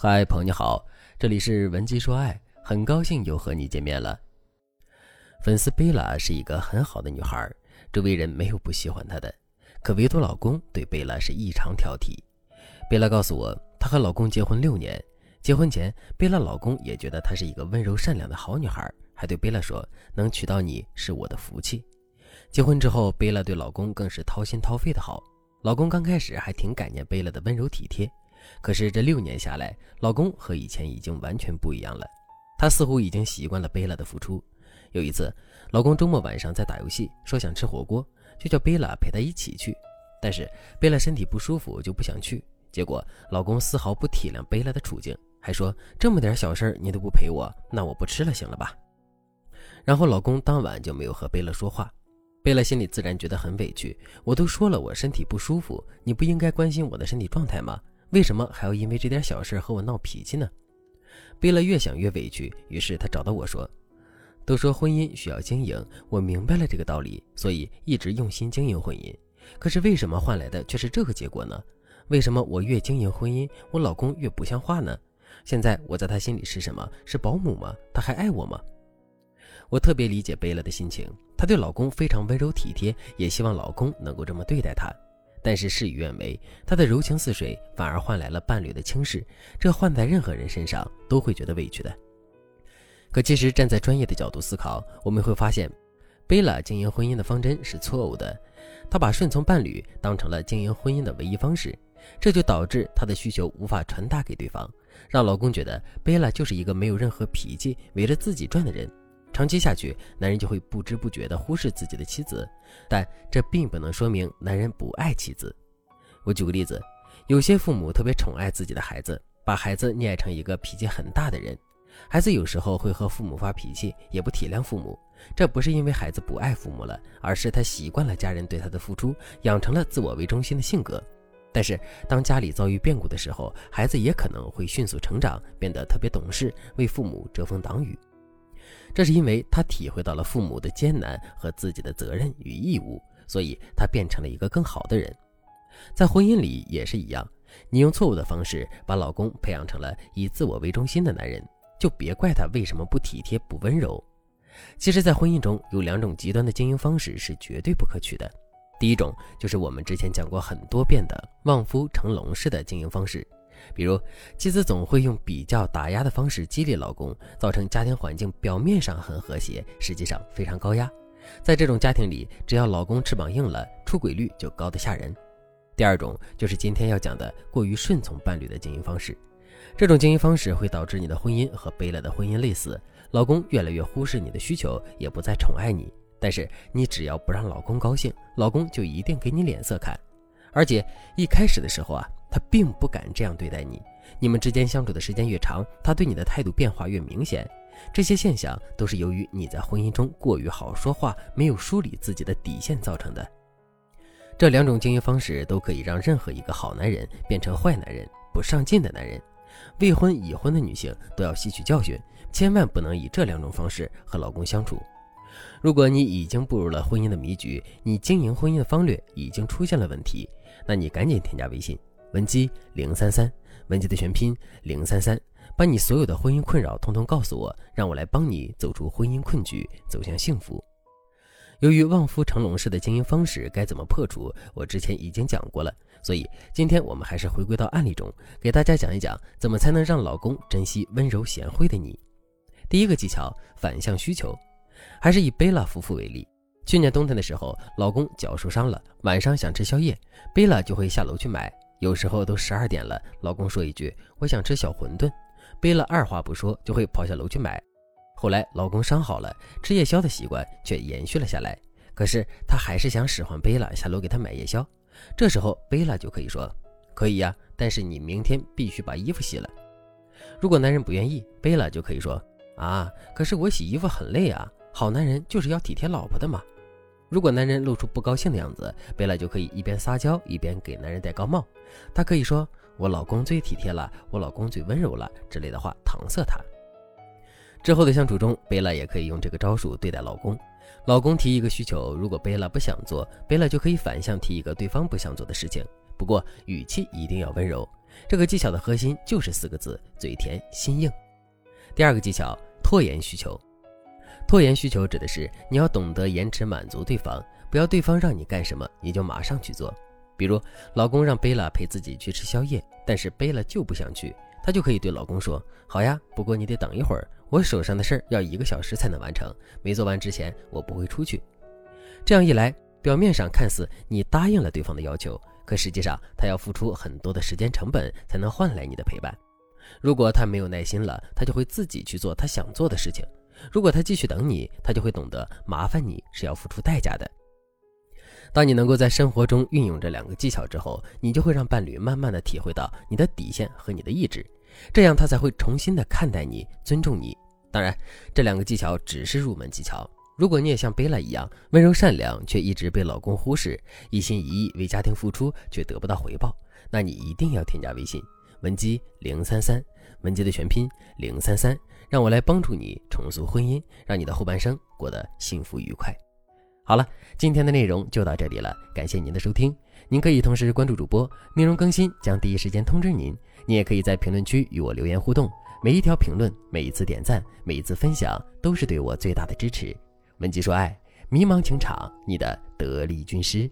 嗨，朋友你好，这里是文姬说爱，很高兴又和你见面了。粉丝贝拉是一个很好的女孩，周围人没有不喜欢她的，可唯独老公对贝拉是异常挑剔。贝拉告诉我，她和老公结婚六年，结婚前贝拉老公也觉得她是一个温柔善良的好女孩，还对贝拉说能娶到你是我的福气。结婚之后，贝拉对老公更是掏心掏肺的好，老公刚开始还挺感念贝拉的温柔体贴。可是这六年下来，老公和以前已经完全不一样了。他似乎已经习惯了贝拉的付出。有一次，老公周末晚上在打游戏，说想吃火锅，就叫贝拉陪他一起去。但是贝拉身体不舒服，就不想去。结果老公丝毫不体谅贝拉的处境，还说这么点小事你都不陪我，那我不吃了，行了吧？然后老公当晚就没有和贝拉说话。贝拉心里自然觉得很委屈。我都说了我身体不舒服，你不应该关心我的身体状态吗？为什么还要因为这点小事和我闹脾气呢？贝勒越想越委屈，于是他找到我说：“都说婚姻需要经营，我明白了这个道理，所以一直用心经营婚姻。可是为什么换来的却是这个结果呢？为什么我越经营婚姻，我老公越不像话呢？现在我在他心里是什么？是保姆吗？他还爱我吗？”我特别理解贝勒的心情，她对老公非常温柔体贴，也希望老公能够这么对待她。但是事与愿违，她的柔情似水，反而换来了伴侣的轻视。这换在任何人身上都会觉得委屈的。可其实站在专业的角度思考，我们会发现，贝拉经营婚姻的方针是错误的。她把顺从伴侣当成了经营婚姻的唯一方式，这就导致她的需求无法传达给对方，让老公觉得贝拉就是一个没有任何脾气、围着自己转的人。长期下去，男人就会不知不觉地忽视自己的妻子，但这并不能说明男人不爱妻子。我举个例子，有些父母特别宠爱自己的孩子，把孩子溺爱成一个脾气很大的人。孩子有时候会和父母发脾气，也不体谅父母。这不是因为孩子不爱父母了，而是他习惯了家人对他的付出，养成了自我为中心的性格。但是当家里遭遇变故的时候，孩子也可能会迅速成长，变得特别懂事，为父母遮风挡雨。这是因为他体会到了父母的艰难和自己的责任与义务，所以他变成了一个更好的人。在婚姻里也是一样，你用错误的方式把老公培养成了以自我为中心的男人，就别怪他为什么不体贴、不温柔。其实，在婚姻中有两种极端的经营方式是绝对不可取的。第一种就是我们之前讲过很多遍的望夫成龙式的经营方式。比如，妻子总会用比较打压的方式激励老公，造成家庭环境表面上很和谐，实际上非常高压。在这种家庭里，只要老公翅膀硬了，出轨率就高得吓人。第二种就是今天要讲的过于顺从伴侣的经营方式，这种经营方式会导致你的婚姻和贝拉的婚姻类似，老公越来越忽视你的需求，也不再宠爱你。但是你只要不让老公高兴，老公就一定给你脸色看。而且一开始的时候啊。他并不敢这样对待你，你们之间相处的时间越长，他对你的态度变化越明显。这些现象都是由于你在婚姻中过于好说话，没有梳理自己的底线造成的。这两种经营方式都可以让任何一个好男人变成坏男人、不上进的男人。未婚已婚的女性都要吸取教训，千万不能以这两种方式和老公相处。如果你已经步入了婚姻的迷局，你经营婚姻的方略已经出现了问题，那你赶紧添加微信。文姬零三三，文姬的全拼零三三，把你所有的婚姻困扰通通告诉我，让我来帮你走出婚姻困局，走向幸福。由于望夫成龙式的经营方式该怎么破除，我之前已经讲过了，所以今天我们还是回归到案例中，给大家讲一讲怎么才能让老公珍惜温柔贤惠的你。第一个技巧，反向需求，还是以贝拉夫妇为例。去年冬天的时候，老公脚受伤了，晚上想吃宵夜，贝拉就会下楼去买。有时候都十二点了，老公说一句“我想吃小馄饨”，贝拉二话不说就会跑下楼去买。后来老公伤好了，吃夜宵的习惯却延续了下来。可是他还是想使唤贝拉下楼给他买夜宵。这时候贝拉就可以说：“可以呀，但是你明天必须把衣服洗了。”如果男人不愿意，贝拉就可以说：“啊，可是我洗衣服很累啊，好男人就是要体贴老婆的嘛。”如果男人露出不高兴的样子，贝拉就可以一边撒娇一边给男人戴高帽。她可以说：“我老公最体贴了，我老公最温柔了”之类的话搪塞他。之后的相处中，贝拉也可以用这个招数对待老公。老公提一个需求，如果贝拉不想做，贝拉就可以反向提一个对方不想做的事情。不过语气一定要温柔，这个技巧的核心就是四个字：嘴甜心硬。第二个技巧，拖延需求。拖延需求指的是你要懂得延迟满足对方，不要对方让你干什么你就马上去做。比如，老公让贝拉陪自己去吃宵夜，但是贝拉就不想去，她就可以对老公说：“好呀，不过你得等一会儿，我手上的事儿要一个小时才能完成，没做完之前我不会出去。”这样一来，表面上看似你答应了对方的要求。可实际上，他要付出很多的时间成本才能换来你的陪伴。如果他没有耐心了，他就会自己去做他想做的事情。如果他继续等你，他就会懂得麻烦你是要付出代价的。当你能够在生活中运用这两个技巧之后，你就会让伴侣慢慢的体会到你的底线和你的意志，这样他才会重新的看待你，尊重你。当然，这两个技巧只是入门技巧。如果你也像贝拉一样温柔善良，却一直被老公忽视，一心一意为家庭付出却得不到回报，那你一定要添加微信文姬零三三，文姬的全拼零三三，让我来帮助你重塑婚姻，让你的后半生过得幸福愉快。好了，今天的内容就到这里了，感谢您的收听。您可以同时关注主播，内容更新将第一时间通知您。您也可以在评论区与我留言互动，每一条评论、每一次点赞、每一次分享，都是对我最大的支持。文姬说：“爱，迷茫情场，你的得力军师。”